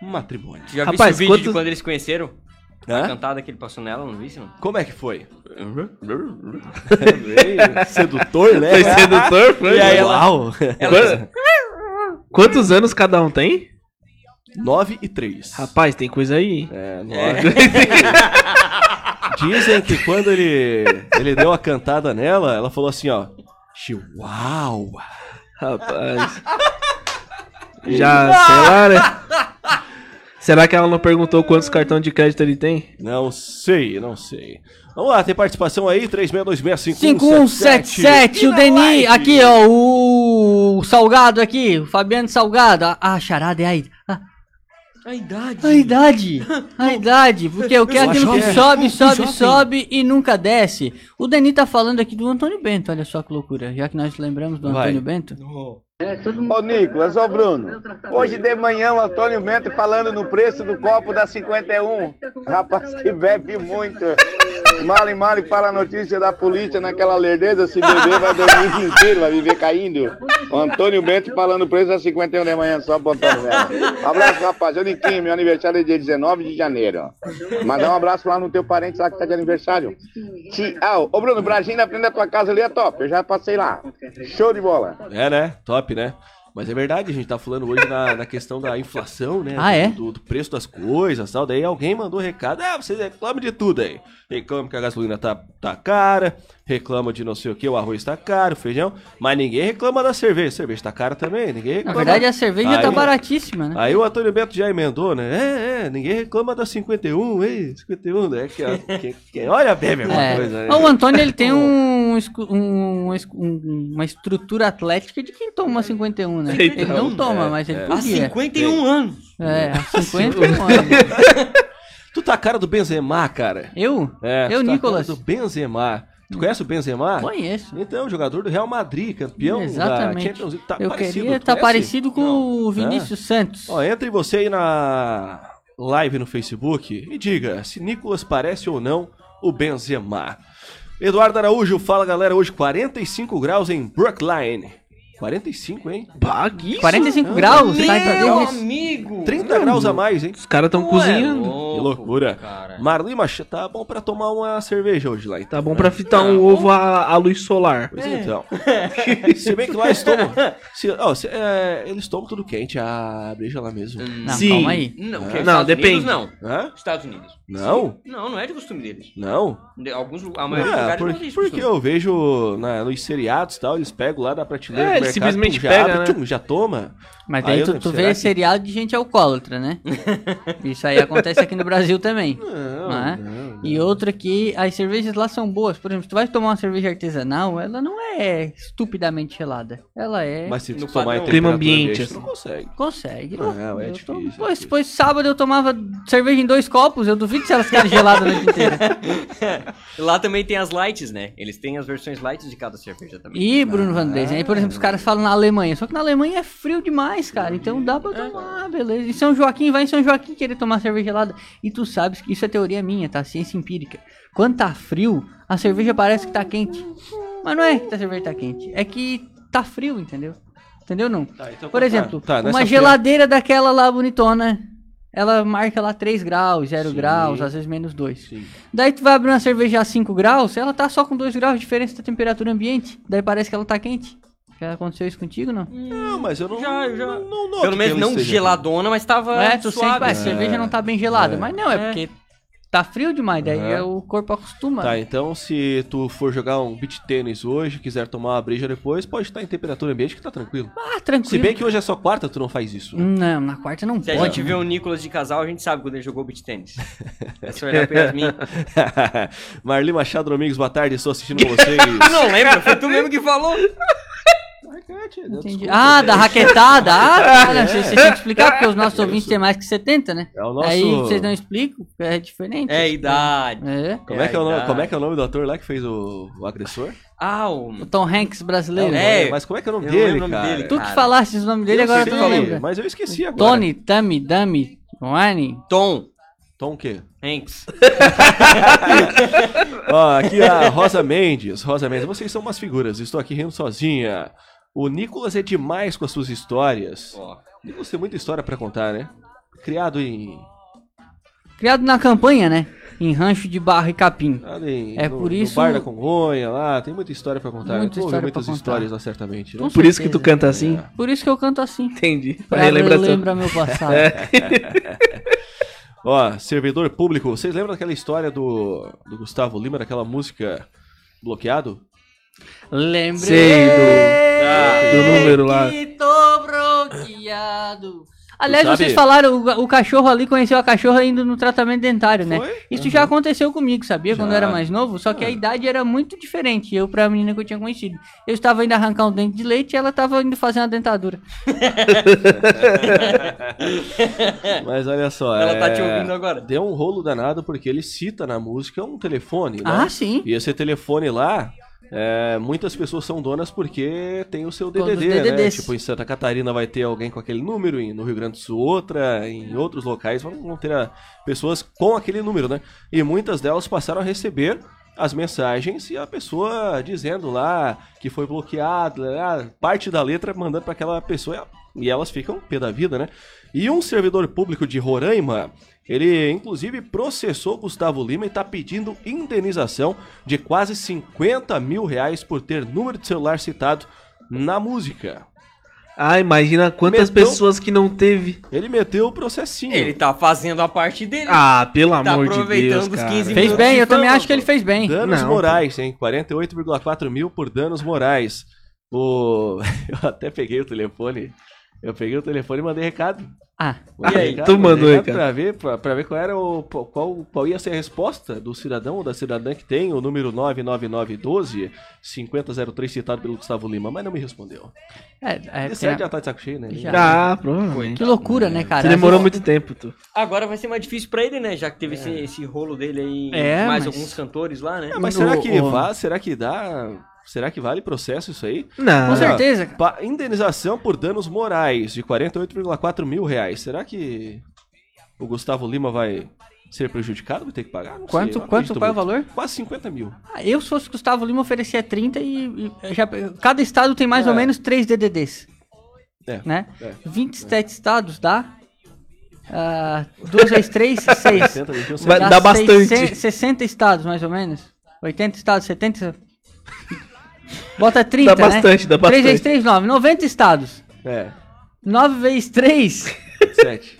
matrimônio. Já viu esse vídeo de quantos- quando eles se conheceram? Hã? A cantada que ele passou nela, não vi não? Como é que foi? Sedutor, né? Foi sedutor, foi? E aí ela... Uau! Quantos- Quantos anos cada um tem? 9 e 3. Rapaz, tem coisa aí. É, nove. Dizem que quando ele, ele deu a cantada nela, ela falou assim, ó. Chihuahua. Rapaz. Já, sei lá, né? Será que ela não perguntou quantos cartões de crédito ele tem? Não sei, não sei. Vamos lá, tem participação aí? 36265177. 5177, o Deni, aqui ó, o Salgado aqui, o Fabiano Salgado, a, a charada é aí. Ah, A idade. A idade! A idade! Porque o que é Eu aquilo que é. sobe, sobe, sobe e nunca desce. O Deni tá falando aqui do Antônio Bento, olha só que loucura. Já que nós lembramos do Vai. Antônio Bento. Ô Nicolas, ô Bruno, hoje de manhã o Antônio Bento falando no preço do copo da 51. Rapaz que bebe muito. Mal e mal e fala a notícia da polícia naquela lerdeza, se beber vai dormir o dia inteiro, vai viver caindo. O Antônio Bento falando o preço da 51 de manhã só Antônio Bento. Abraço, rapaz. Ô Niquinho, meu aniversário é dia 19 de janeiro. Mandar um abraço lá no teu parente lá que tá de aniversário. Tchau. Ô Bruno, Bragim na frente da tua casa ali é top. Eu já passei lá. Show de bola. É, né? Top, né? Mas é verdade, a gente tá falando hoje na, na questão da inflação, né? Ah, do, é? Do, do preço das coisas e tal. Daí alguém mandou recado. Ah, vocês reclamam de tudo aí. Reclamam que a gasolina tá, tá cara, reclamam de não sei o que, o arroz tá caro, o feijão. Mas ninguém reclama da cerveja. A cerveja tá cara também, ninguém Na reclama. verdade, a cerveja tá Aí- baratíssima, né? Aí o Antônio Bento já emendou, né? É, é, ninguém reclama da 51, ei, 51, né? Que, ó, quem, quem olha bebe alguma É. coisa, né? O Antônio ele tem um, um- um- uma estrutura atlética de quem toma 51, né? Ele não Então, toma, é, mas ele é. podia. Há 51 anos. É, há 51 anos. Tu tá a cara do Benzema, cara. Eu? É, Eu, tá a Nicolas? cara do Benzema. Tu conhece o Benzema? Conheço. Então, jogador do Real Madrid, campeão da Exatamente. Champions League. Tá Eu parecido, queria estar conhece? parecido com o Vinícius Santos. Ó, entre você aí na live no Facebook e diga se Nicolas parece ou não o Benzema. Eduardo Araújo, fala galera, hoje 45 graus em Brookline. 45, hein? Baguinho. 45 graus? Tá Meu Tadeusz? amigo. 30 graus a mais, hein? Os caras estão cozinhando. Que loucura. Marli Machado, tá bom pra tomar uma cerveja hoje lá, então. Tá bom pra fritar um ovo à, à luz solar. Pois então. se bem que lá eles tomam. se- ó, se- é, eles tomam tudo quente, a breja lá mesmo. Não, Sim. calma aí. Não, Ah. Não, depende. Unidos, não. Hã? Estados Unidos. Não? Não, não é de costume deles. Não? De- Alguns, a maioria dos É, lugares por- não porque costume. eu vejo na, nos seriados e tal, eles pegam lá da prateleira É, simplesmente pum, já pega, abre, né? tchum, já toma. Mas Aí daí eu tu, tu vê que- seriado de gente alcoólatra, né? Isso aí acontece aqui no Brasil também. Não, não é? não, E outra que as cervejas lá são boas. Por exemplo, se tu vai tomar uma cerveja artesanal, ela não é estupidamente gelada. Ela é. Mas se tu No tomar em. Clima temperatura ambiente, ambiente, tu não consegue. Consegue. Não, é Eu difícil, tomo- é Pois, pois sábado eu tomava cerveja em dois copos. Eu duvido se elas ficarem geladas a noite inteira. Lá também tem as lights, né? Eles têm as versões lights de cada cerveja também. E Bruno Van Dezen, aí por exemplo, os caras falam na Alemanha, só que na Alemanha é frio demais, cara, então dá pra tomar, beleza. E São Joaquim, vai em São Joaquim querer tomar cerveja gelada. E tu sabes que isso é teoria minha, tá? Ciência empírica. Quando tá frio, a cerveja parece que tá quente. Mas não é que a cerveja tá quente, é que tá frio, entendeu? Entendeu não? então por tá, exemplo, tá, uma fria- geladeira daquela lá bonitona, ela marca lá 3 graus, 0 Sim. graus, às vezes menos 2. Sim. Daí tu vai abrir uma cerveja a 5 graus, ela tá só com 2 graus de diferença da temperatura ambiente. Daí parece que ela tá quente. Já aconteceu isso contigo, não? Não, mas eu não. Já, já. Não, não Pelo menos não geladona, mas tava é, tu sente, suave. "Ué, a cerveja não tá bem gelada. É. Mas não, é, É. porque tá frio demais, daí é o corpo acostuma. Tá, então se tu for jogar um beach tênis hoje, quiser tomar uma breja depois, pode estar em temperatura ambiente que tá tranquilo. Ah, tranquilo. Se bem que hoje é só quarta, tu não faz isso. né? Não, na quarta não Se a pode. gente vê né? o Nicolas de casal, a gente sabe quando ele jogou beat tênis. É só olhar pra Yasmin. Marli Machado Domingos, boa tarde, estou assistindo com vocês. Não lembra? Foi tu mesmo que falou. Entendi. Ah, da raquetada. Ah, cara, você, você tem que explicar, porque os nossos ouvintes têm mais que 70, né? É o nosso- Aí vocês não explicam, é diferente. É a idade. É. Como é, que é o nome, idade. como é que é o nome do ator lá que fez o, o agressor? Ah, o... O Tom Hanks brasileiro. É, mas como é que é o nome eu não dele, lembro o nome cara? dele. Tu que falaste o nome dele, Eu agora sei, tu não lembra. Mas eu esqueci agora. Tony, Tami, Dami, Wani. Tom Tom o quê? Hanks. Ó, aqui a Rosa Mendes. Rosa Mendes, vocês são umas figuras. Estou aqui rindo sozinha. O Nicolas é demais com as suas histórias. Ó. O Nicolas tem muita história pra contar, né? Criado em. Criado na campanha, né? Em rancho de barro e capim. em É no, por no isso- bar da Congonha lá. Tem muita história pra contar. Muita Tu história muitas contar. histórias lá, certamente. Né? Por isso que tu certeza. canta assim? Por isso que eu canto assim. Entendi. Pra relembrar relembrar meu passado. Ó, servidor público. Vocês lembram daquela história do, do Gustavo Lima, daquela música bloqueado? Lembrei Sei, do, do número lá. que tô bloqueado. Aliás, sabe- vocês falaram, o, o cachorro ali conheceu a cachorra indo no tratamento dentário, né? Foi? Isso já aconteceu comigo, sabia? Quando eu era Já. mais novo, só que a idade era muito diferente, eu pra menina que eu tinha conhecido. Eu estava indo arrancar um dente de leite e ela estava indo fazer uma dentadura. Mas olha só. Ela tá é, te ouvindo agora. Deu um rolo danado porque ele cita na música um telefone. né? Ah, sim. E esse telefone lá. É, muitas pessoas são donas porque tem o seu DDD, né? Tipo, em Santa Catarina vai ter alguém com aquele número, e no Rio Grande do Sul outra, em outros locais vão ter ah, pessoas com aquele número, né? E muitas delas passaram a receber as mensagens e a pessoa dizendo lá que foi bloqueado, ah, parte da letra mandando para aquela pessoa e elas ficam pé da vida, né? E um servidor público de Roraima, ele inclusive processou Gustavo Lima e está pedindo indenização de quase 50 mil reais por ter número de celular citado na música. Ah, imagina quantas Meteu- pessoas que não teve. Ele meteu o processinho. Ele tá fazendo a parte dele. Ah, pelo Tá amor de aproveitando Deus, os cara. 15 Fez bem, eu também acho que ele fez bem. Danos Não, morais, hein? 48,4 mil por danos morais. O... Eu até peguei o telefone. Eu peguei o telefone e mandei recado. Ah, Mandei E aí? recado, Tu mandou recado recado. Pra ver, pra, pra ver qual era o. Qual, qual ia ser a resposta do cidadão ou da cidadã que tem o número 99912 5003 citado pelo Gustavo Lima, mas não me respondeu. é, é, Esse tem- já tá de saco cheio, né? Já. Ah, provavelmente. que loucura, né, cara? Você demorou muito tempo, tu. Agora vai ser mais difícil pra ele, né? Já que teve esse, esse rolo dele aí, É, mais mas- alguns cantores lá, né? Ah, mas será que o- vá? Será que dá? Será que vale processo isso aí? Não. Com certeza. Pa- indenização por danos morais de 48,4 mil reais. Será que o Gustavo Lima vai ser prejudicado? Vai ter que pagar? Não Quanto- sei, quanto- qual é o valor? Quase 50 mil. Ah, Eu, se fosse Gustavo Lima, oferecia 30 e, e já, cada estado tem mais É. ou menos 3 DDDs. É, Né? é. 27 estados dá. Ah, 2 vezes 3, 6. 60, 21, Vai Dá bastante. 60 estados, mais ou menos. 80 estados, 70. Bota 30, Dá né? bastante, dá 3 vezes bastante. 3, 9. 90 estados. É, 9 vezes 3, 7.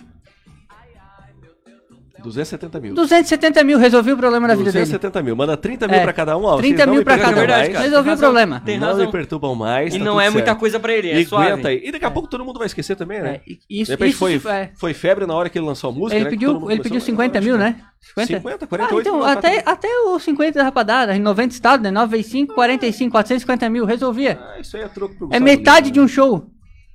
270 mil. 270 mil. Resolvi o problema da vida dele. 270 mil. Manda 30 mil É. pra cada um. Ó, 30 vocês não mil pra cada um. mais, Resolvi o problema. Tem não razão. me perturbam mais. E tá não é muita certo. coisa pra ele, é E suave. aguenta aí. E daqui a pouco todo mundo vai esquecer também, né? É, isso, De repente isso foi, é. foi febre na hora que ele lançou a música, Ele né? pediu, mundo ele pediu começou a- 50 mil, né? 50? 50, Ah, 48 então, mil, até, até os 50 dá pra dar. Em 90 estados, né? 9 vezes 5, 45, 450 mil. Resolvia. Ah, isso aí é troco pro É Gustavo metade Lima, de um show.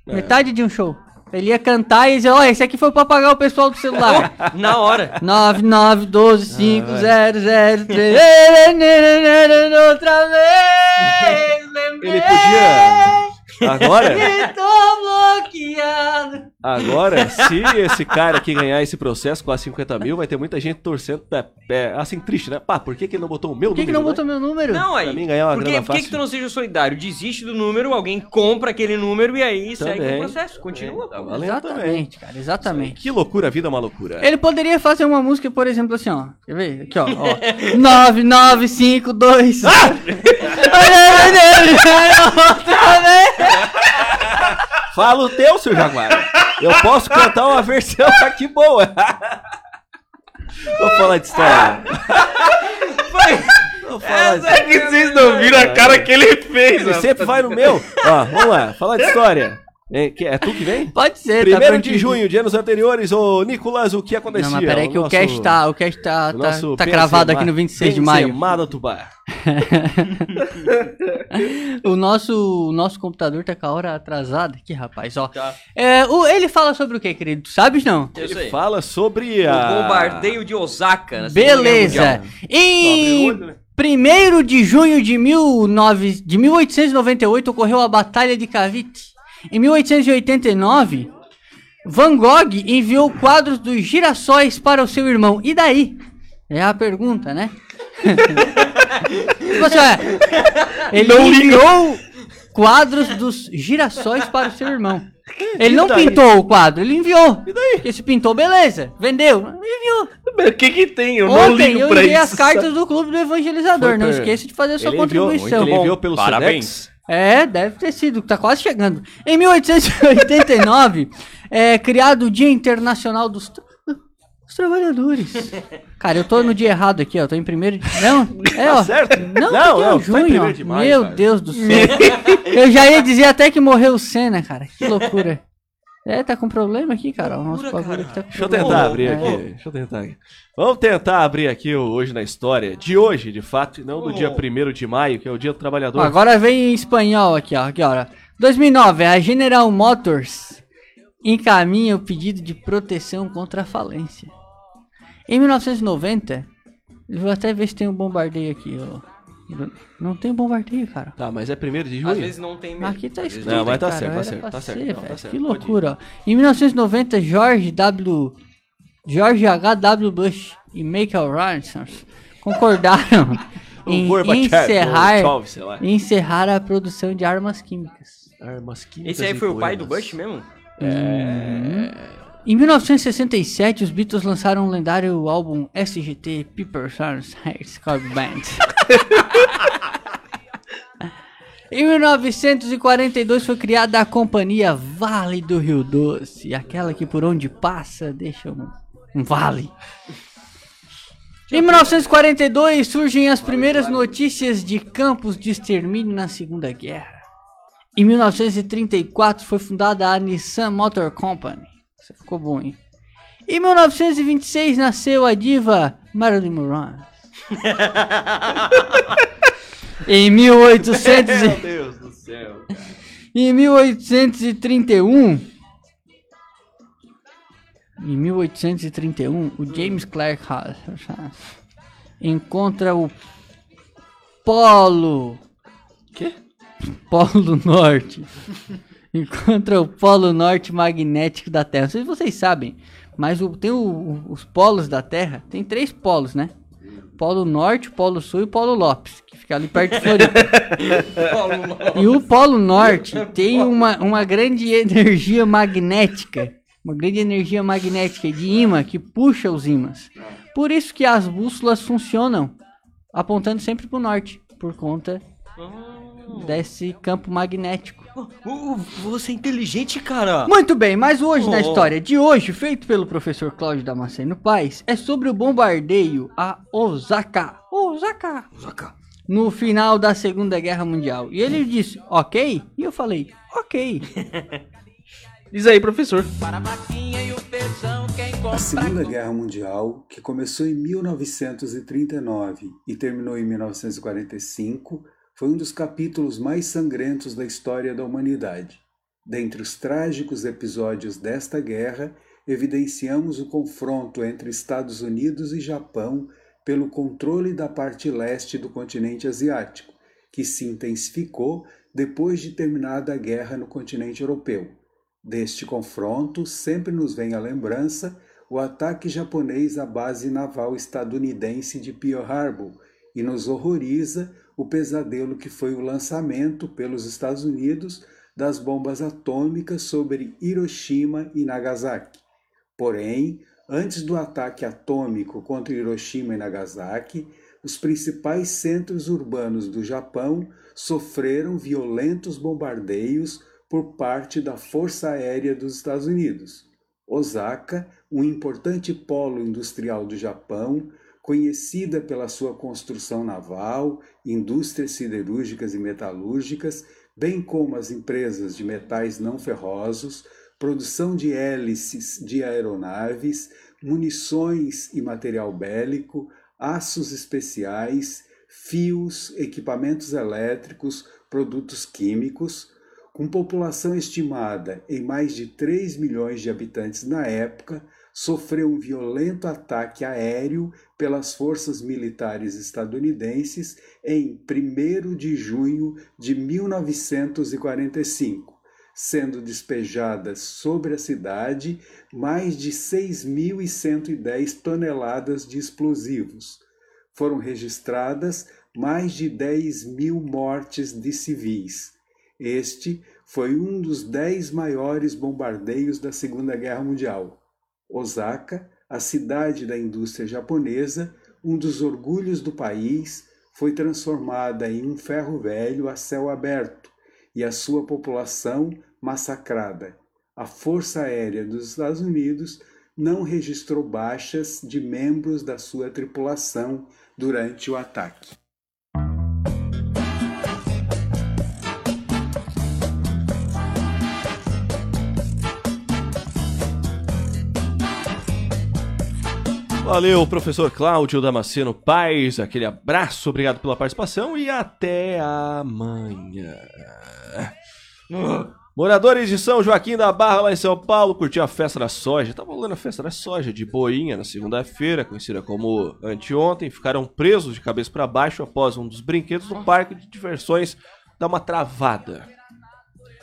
É. Metade de um show. Ele ia cantar e dizer, ó, esse aqui foi pra pagar o pessoal do celular. Na hora. 9, 9, 12, 5, vai. 0, 0, 3. Outra vez, lembrei Ele podia. Agora, que tô bloqueado. agora, se esse cara aqui ganhar esse processo com as 50 mil, vai ter muita gente torcendo, é, é, assim, triste, né? Pá, por que, que ele não botou o meu Por que, que número? não botou né? meu número? Não, aí. Pra mim ganhar uma por que, grana por que, que tu não seja solidário? Desiste do número, alguém compra aquele número e aí segue Também. o processo. Continua. É, tá também. Exatamente, cara, exatamente. Que loucura, a vida é uma loucura. Ele poderia fazer uma música, por exemplo, assim, ó. Quer ver? Aqui, ó. ó. 9952. Outra vez. Fala o teu, seu Jaguar. Eu posso cantar uma versão aqui boa. Vou falar de história. Falar de... É que vocês não viram a cara que ele fez. Ele sempre vai no meu. Ó, vamos lá, falar de história. É, que- é tu que vem? Pode ser, tá Primeiro de prontinho. junho de anos anteriores, ô Nicolas, o que acontecia? Não, mas peraí que o, nosso- cast tá, o cast tá, o tá, tá cravado aqui no 26 de maio. Do Tubá. o nosso, o nosso computador tá com a hora atrasada aqui, rapaz, ó. Tá. É, o, ele fala sobre o que, querido? Tu Sabes não? Eu Ele sei. fala sobre O a... bombardeio de Osaka. Guerra Beleza. Mundial. Em o né? 1 de junho de, 19, de 1898 ocorreu a Batalha de Cavite. Em 1889, Van Gogh enviou quadros dos girassóis para o seu irmão. E daí? É a pergunta, né? Tipo assim, é, ele enviou quadros dos girassóis para o seu irmão. Ele não daí? pintou o quadro, ele enviou. E daí? Porque se pintou, beleza. Vendeu, enviou. O que que tem? Eu não Ontem ligo eu pra enviei isso. as cartas do Clube do Evangelizador. Foi Não per- esqueça de fazer a sua Ele enviou, contribuição. ele enviou pelo Parabéns. Sedex. É, deve ter sido, tá quase chegando. Em 1889, é criado o Dia Internacional dos, Tra- dos Trabalhadores. Cara, eu tô no dia errado aqui, ó. Tô em primeiro de. Não, é, ó. Tá certo? Não, Não, não, não, tá junho, ó. primeiro de maio, Meu cara. Deus do céu. eu já ia dizer até que morreu o Senna, cara. Que loucura. É, tá com problema aqui, cara. O nosso bagulho aqui tá com Deixa eu tentar abrir É. aqui. Deixa eu tentar aqui. Vamos tentar abrir aqui o Hoje na História. De hoje, de fato, e não do dia 1 de maio, que é o dia do trabalhador. Agora vem em espanhol aqui, ó. Aqui, ó. 2009, a General Motors encaminha o pedido de proteção contra a falência. Em 1990, eu vou até ver se tem um bombardeio aqui, ó. Não tem bombardeio, cara. Tá, mas é 1 de junho? Às vezes não tem mesmo. Aqui tá escrito. Não, mas tá cara, certo, tá certo, tá certo, ser, não, tá certo, Que loucura, ó. Em 1990, George W. George H.W. Bush e Michael Rogers concordaram em encerrar, Gorbachev, sei lá. encerrar a produção de armas químicas. Armas químicas Esse aí foi o pai do. Bush mesmo? Uhum. Em 1967, os Beatles lançaram o lendário álbum SGT People Sons Hearts Club Band. em 1942 foi criada a companhia Vale do Rio Doce, aquela que por onde passa deixa um, um vale. Em 1942 surgem as primeiras notícias de campos de extermínio na Segunda Guerra. Em 1934 foi fundada a Nissan Motor Company. Isso ficou bom, hein? Em 1926 nasceu a diva Marilyn Monroe. em 1800 e- Meu Deus do céu, cara. em 1831 em 1831 o James Clerk encontra o Polo Quê? Polo Norte encontra o Polo Norte magnético da Terra. Não sei se vocês sabem, mas o- tem o- os polos da Terra. Tem três polos, né? Polo Norte, Polo Sul e Polo Lopes, que fica ali perto de Floripa. E o Polo Norte tem uma, uma grande energia magnética. Uma grande energia magnética de imã que puxa os ímãs. Por isso que as bússolas funcionam apontando sempre para o norte, por conta desse campo magnético. Você é inteligente, cara. Muito bem, mas hoje na Oh. história de hoje, feito pelo professor Cláudio Damasceno Paz, é sobre o bombardeio a Osaka. Osaka. No final da Segunda Guerra Mundial. E ele disse, ok? E eu falei, ok. Diz aí, professor. A Segunda Guerra Mundial, que começou em 1939 e terminou em 1945, foi um dos capítulos mais sangrentos da história da humanidade. Dentre os trágicos episódios desta guerra, evidenciamos o confronto entre Estados Unidos e Japão pelo controle da parte leste do continente asiático, que se intensificou depois de terminada a guerra no continente europeu. Deste confronto, sempre nos vem à lembrança o ataque japonês à base naval estadunidense de Pearl Harbor e nos horroriza o pesadelo que foi o lançamento pelos Estados Unidos das bombas atômicas sobre Hiroshima e Nagasaki. Porém, antes do ataque atômico contra Hiroshima e Nagasaki, os principais centros urbanos do Japão sofreram violentos bombardeios por parte da Força Aérea dos Estados Unidos. Osaka, um importante polo industrial do Japão, conhecida pela sua construção naval, indústrias siderúrgicas e metalúrgicas, bem como as empresas de metais não ferrosos, produção de hélices de aeronaves, munições e material bélico, aços especiais, fios, equipamentos elétricos, produtos químicos, com população estimada em mais de 3 milhões de habitantes na época, sofreu um violento ataque aéreo pelas forças militares estadunidenses em 1 de junho de 1945, sendo despejadas sobre a cidade mais de 6.110 toneladas de explosivos. Foram registradas mais de 10 mil mortes de civis. Este foi um dos dez maiores bombardeios da Segunda Guerra Mundial. Osaka, a cidade da indústria japonesa, um dos orgulhos do país, foi transformada em um ferro velho a céu aberto e a sua população massacrada. A Força Aérea dos Estados Unidos não registrou baixas de membros da sua tripulação durante o ataque. Valeu, professor Cláudio Damasceno Paz. Aquele abraço, obrigado pela participação e até amanhã. Moradores de São Joaquim da Barra, lá em São Paulo, curtiram a festa da soja. Tava rolando a festa da soja de boinha na segunda-feira, conhecida como anteontem. Ficaram presos de cabeça para baixo após um dos brinquedos do parque de diversões dar uma travada.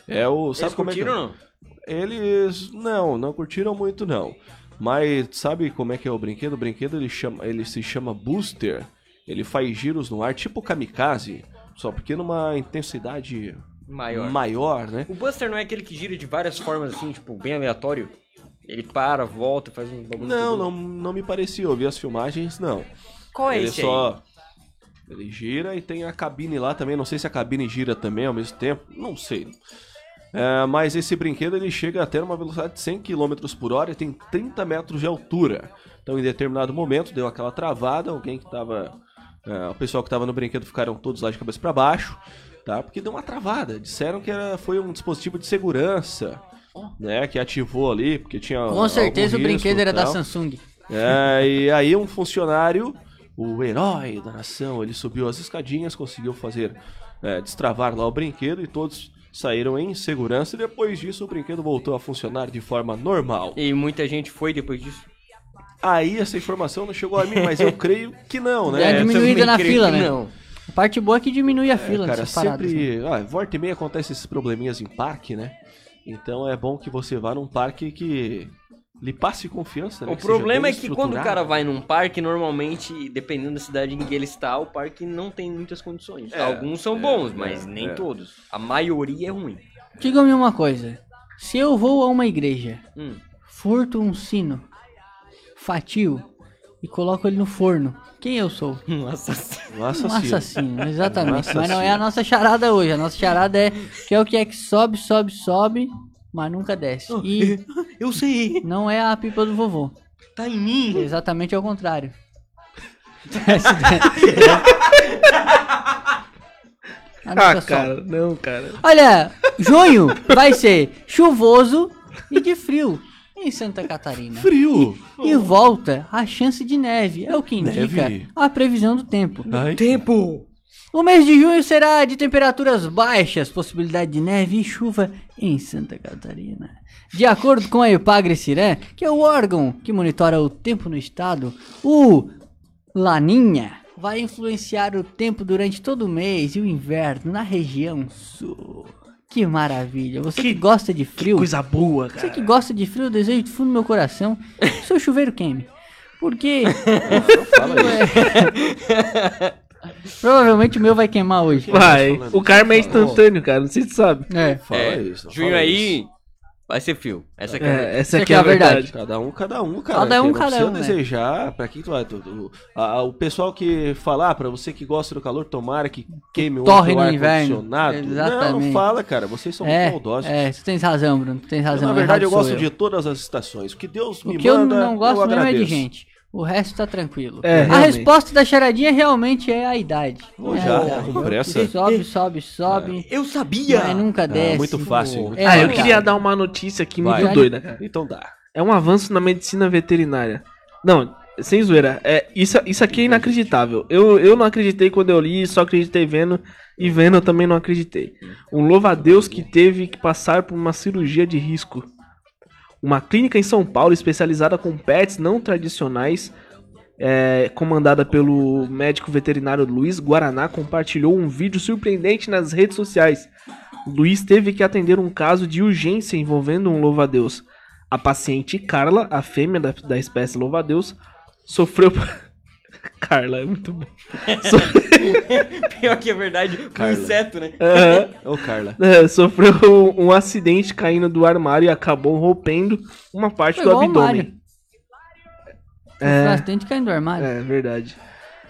É o. Sabe Eles como é que- curtiram não? Eles. Não, não curtiram muito, não. Mas sabe como é que é o brinquedo? O brinquedo ele, chama, ele se chama Booster. Ele faz giros no ar, tipo kamikaze. Só porque numa intensidade Maior. maior né? O Buster não é aquele que gira de várias formas assim, tipo, bem aleatório? Ele para, volta, faz um bagulho. Não, não, não me parecia. Eu vi as filmagens, não. Qual é ele esse só. Ele gira e tem a cabine lá também. Não sei se a cabine gira também ao mesmo tempo. Não sei. É, mas esse brinquedo ele chega até uma velocidade de 100 km por hora e tem 30 metros de altura. Então, em determinado momento, deu aquela travada. Alguém que tava. é, o pessoal que tava no brinquedo ficaram todos lá de cabeça para baixo, tá? Porque deu uma travada. Disseram que era, foi um dispositivo de segurança, né? Que ativou ali, porque tinha. Com certeza o brinquedo era da. Samsung. É, e aí um funcionário, o herói da nação, ele subiu as escadinhas, conseguiu fazer é, destravar lá o brinquedo e todos saíram em segurança e depois disso o brinquedo voltou a funcionar de forma normal. E muita gente foi depois disso. Aí essa informação não chegou a mim, mas eu creio que não, né? É diminuída na fila, né? Não. A parte boa é que diminui a fila É, cara, dessas paradas. né? sempre, ah, volta e meia acontece esses probleminhas em parque, né? Então é bom que você vá num parque que lhe passe confiança, né? O problema é que quando o cara vai num parque, normalmente, dependendo da cidade em que ele está, o parque não tem muitas condições. É, Alguns são é, bons, é, mas nem é. todos. A maioria é ruim. Diga-me uma coisa. Se eu vou a uma igreja, Hum. furto um sino, fatio e coloco ele no forno, quem eu sou? Um assassino. Um Um assassino. assassino, exatamente. Um Mas não é assassino. a nossa charada hoje. A nossa charada é que é o que é que sobe, sobe, sobe, mas nunca desce. E eu sei. Não é a pipa do vovô. Tá em mim. Exatamente ao contrário. Ah, cara, não, cara. Olha, junho vai ser chuvoso e de frio em Santa Catarina. Frio? E volta a chance de neve. É o que indica Neve? a previsão do tempo. Ai. Tempo! O mês de junho será de temperaturas baixas, possibilidade de neve e chuva em Santa Catarina. De acordo com a Epagre Ciré, que é o órgão que monitora o tempo no estado, o Laninha vai influenciar o tempo durante todo o mês e o inverno na região sul. Que maravilha! Você que, gosta de frio, Coisa boa, você cara. que gosta de frio, eu desejo do fundo do meu coração que seu chuveiro queime. Porque provavelmente o meu vai queimar hoje. Vai. O karma é instantâneo, cara. Não sei se tu sabe. É. Fala É, isso. junho aí isso. vai ser fio. Essa aqui É, é, a verdade. essa aqui é a verdade. Cada um, cada um, cara. Cada um, cada um, né? desejar. Pra quem tu vai. tu- tu- a- o pessoal que falar, pra você que gosta do calor, tomara que queime o Torre no ar inverno. condicionado. Não, não Exatamente. fala, cara. Vocês são É, muito maldosos. é, você tem razão, Bruno. Tu tens razão. Na verdade, eu gosto sou de todas as estações. O que Deus me O que eu não gosto eu mesmo é de gente. O resto tá tranquilo. É, a realmente. resposta da charadinha realmente é a idade. Ô, É já, a idade. com pressa. Sobe, sobe, sobe. Eu sabia! Mas nunca desce. muito fácil, muito É, ah, eu queria dar uma notícia aqui muito doida, cara. Então dá. É um avanço na medicina veterinária. Não, sem zoeira. É, isso, isso aqui é inacreditável. Eu, eu não acreditei quando eu li, só acreditei vendo. E vendo eu também não acreditei. Um louva-a-Deus que teve que passar por uma cirurgia de risco. Uma clínica em São Paulo especializada com pets não tradicionais, é, comandada pelo médico veterinário Luiz Guaraná, compartilhou um vídeo surpreendente nas redes sociais. Luiz teve que atender um caso de urgência envolvendo um louva-a-Deus. A paciente Carla, a fêmea da, da espécie louva-a-Deus, sofreu. Carla, é muito bom. So- Pior que é verdade, um inseto, né? Aham. Ô, Carla. É, sofreu um acidente caindo do armário e acabou rompendo uma parte Foi do abdômen. É. Um acidente caindo do armário. É verdade.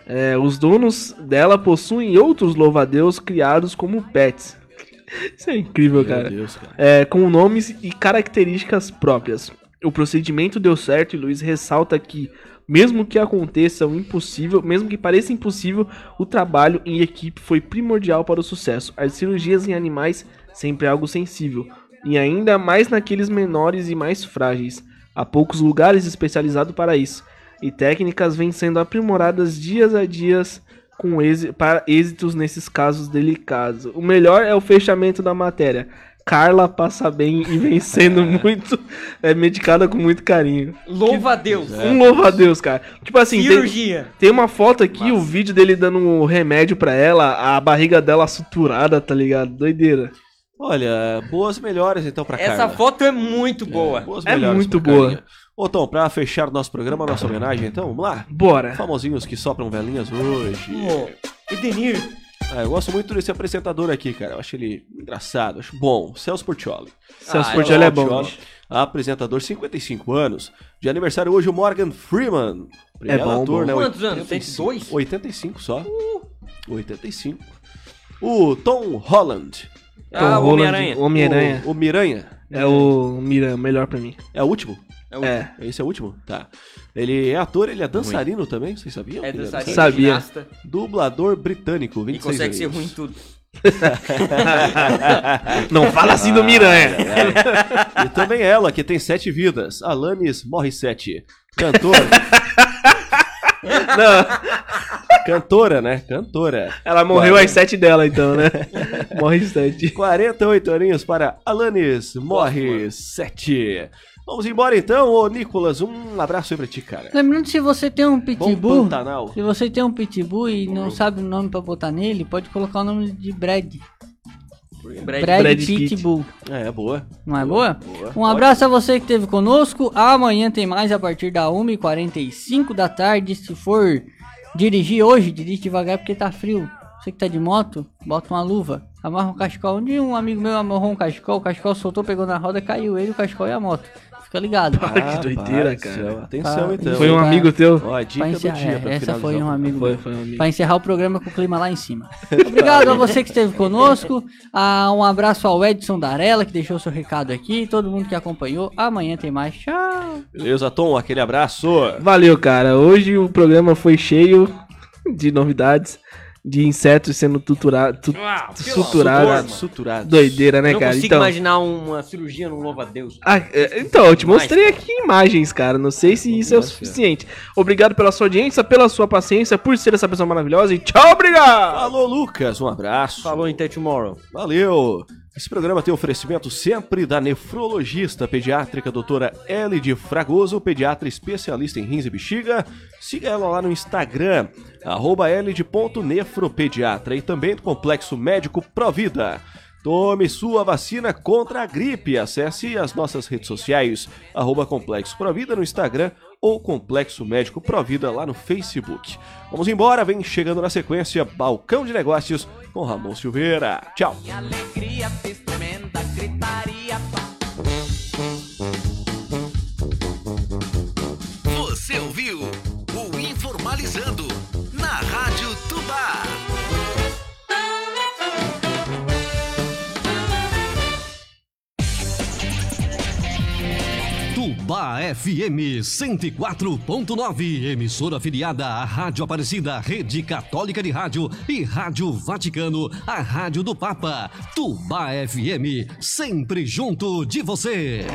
É, os donos dela possuem outros louva-a-Deus criados como pets. Isso é incrível, Meu cara. Deus, cara. É, com nomes e características próprias. O procedimento deu certo e Luiz ressalta que, mesmo que aconteça o impossível, mesmo que pareça impossível, o trabalho em equipe foi primordial para o sucesso. As cirurgias em animais sempre é algo sensível, e ainda mais naqueles menores e mais frágeis. Há poucos lugares especializados para isso. e técnicas vêm sendo aprimoradas dias a dias com êxi- para êxitos nesses casos delicados. O melhor é o fechamento da matéria. Carla passa bem e vem sendo muito é, medicada com muito carinho. Louva a Deus. Um louva a Deus, cara. Tipo assim, tem- Cirurgia. Tem, uma foto aqui, o vídeo dele dando um remédio pra ela, a barriga dela suturada, tá ligado? Doideira. Olha, boas melhores então pra Essa Carla. foto é muito boa. Boas É muito boa. Ô Tom, pra fechar o nosso programa, nossa homenagem, então, vamos lá? Bora. Famosinhos que sopram velhinhas hoje. Ô, Edenir. Ah, eu gosto muito desse apresentador aqui, cara. Eu acho ele engraçado, acho bom. Celso Portioli. Celso Ah, Portiolli é bom, Portiolli, bicho. Apresentador, 55 anos. De aniversário hoje, o Morgan Freeman. Primeiro É bom, ator, bom. né? Quantos anos? 85. 102? 85 só. 85. O Tom Holland. Ah, o Holland, Homem-Aranha. Homem-Aranha. O, o Miranha. É o Mira, melhor pra mim. É o último? É o É. Esse é o último? Tá. Ele é ator, ele é dançarino também, vocês sabiam? É dançarino, Sabia. ginasta, Dublador britânico, E 26 consegue ser anos. ruim em tudo. Não fala assim do Miranha. E também ela, que tem sete vidas, Alanis Morissette. Cantora. Não, Cantora, né? Cantora. ela morreu às sete dela, então, né? Morre sete. 48 aninhos para Alanis Morissette. Vamos embora então, ô Nicolas. Um abraço aí pra ti, cara. Lembrando, se você tem um pitbull, se você tem um pitbull e não sabe o nome pra botar nele, pode colocar o nome de Brad. Brad, Brad, Brad. Pitbull. É, boa. Não é boa? Boa. Um abraço a você que esteve conosco. Amanhã tem mais a partir da 1h45 da tarde. Se for dirigir hoje, dirige devagar porque tá frio. Você que tá de moto, bota uma luva. Amarra um cachecol. Um dia um amigo meu amarrou um cachecol, o cachecol soltou, pegou na roda, caiu ele, o cachecol e a moto. Fica ligado. Ah, que doideira, cara. céu. Atenção Tá, então. Foi um Pra- amigo teu? Ó, a dica Pra do encerrar, dia é, pra essa foi um amigo Foi, meu. foi um amigo. Pra encerrar o programa com o clima lá em cima. Obrigado a você que esteve conosco. Ah, um abraço ao Edson Darella, que deixou seu recado aqui. Todo mundo que acompanhou. Amanhã tem mais. Tchau. Beleza, Tom, aquele abraço. Valeu, cara. Hoje o programa foi cheio de novidades, de insetos sendo tutura, tu, Ah, suturados. mano. Suturado. Doideira, né, não cara? consigo Então, imaginar uma cirurgia no louva a Deus. Ah, é, então, eu te mostrei aqui imagens, cara. Não sei se isso é o suficiente. Obrigado pela sua audiência, pela sua paciência, por ser essa pessoa maravilhosa e tchau, obrigado! Alô, Lucas, um abraço. Falou em Tomorrow. Valeu! Esse programa tem oferecimento sempre da nefrologista pediátrica doutora L de Fragoso, pediatra especialista em rins e bexiga. Siga ela lá no Instagram, arroba nefropediatra e também do Complexo Médico Provida. Tome sua vacina contra a gripe. Acesse as nossas redes sociais, arroba Complexo Provida no Instagram ou Complexo Médico Provida lá no Facebook. Vamos embora, vem chegando na sequência Balcão de Negócios com Ramon Silveira. Tchau! Tubá FM 104.9, emissora afiliada à Rádio Aparecida, Rede Católica de Rádio e Rádio Vaticano, a Rádio do Papa. Tubá FM, sempre junto de você.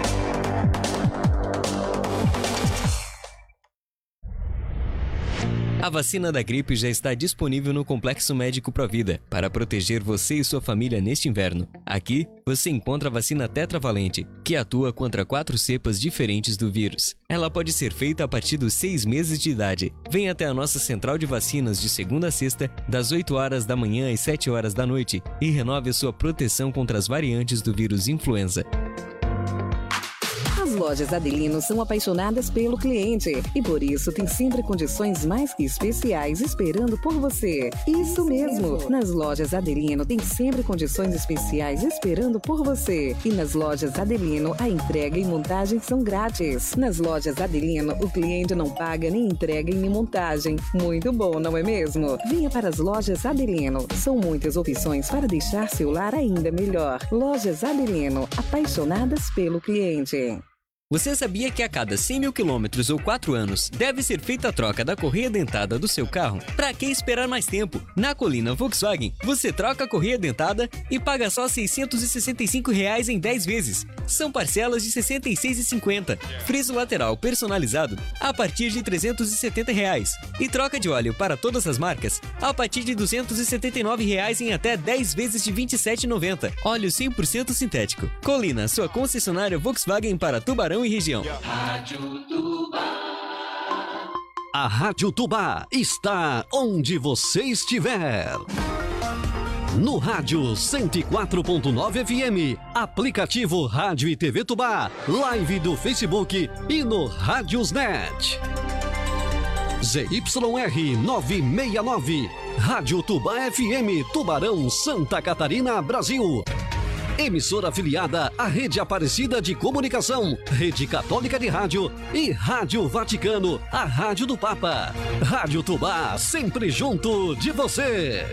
A vacina da gripe já está disponível no Complexo Médico Provida para proteger você e sua família neste inverno. Aqui, você encontra a vacina tetravalente, que atua contra quatro cepas diferentes do vírus. Ela pode ser feita a partir dos seis meses de idade. Venha até a nossa central de vacinas de segunda a sexta, das 8 horas da manhã às 7 horas da noite, e renove a sua proteção contra as variantes do vírus influenza. As lojas Adelino são apaixonadas pelo cliente e por isso tem sempre condições mais que especiais esperando por você. Isso mesmo! Nas lojas Adelino tem sempre condições especiais esperando por você. E nas lojas Adelino a entrega e montagem são grátis. Nas lojas Adelino o cliente não paga nem entrega nem montagem. Muito bom, não é mesmo? Venha para as lojas Adelino. São muitas opções para deixar seu lar ainda melhor. Lojas Adelino, apaixonadas pelo cliente. Você sabia que a cada 100 mil quilômetros ou 4 anos deve ser feita a troca da correia dentada do seu carro? Para que esperar mais tempo? Na Colina Volkswagen, você troca a correia dentada e paga só 665 reais em 10 vezes. São parcelas de R$ 66,50. Friso lateral personalizado a partir de 370 reais. E troca de óleo para todas as marcas a partir de 279 reais em até 10 vezes de R$ 27,90. Óleo 100% sintético. Colina, sua concessionária Volkswagen para Tubarão e região. A Rádio Tubá está onde você estiver. No rádio 104.9 FM, aplicativo Rádio e TV Tubá, live do Facebook e no Rádiosnet. ZYR 969, Rádio Tubá FM, Tubarão, Santa Catarina, Brasil emissora afiliada à Rede Aparecida de Comunicação, Rede Católica de Rádio e Rádio Vaticano, a Rádio do Papa. Rádio Tubá, sempre junto de você.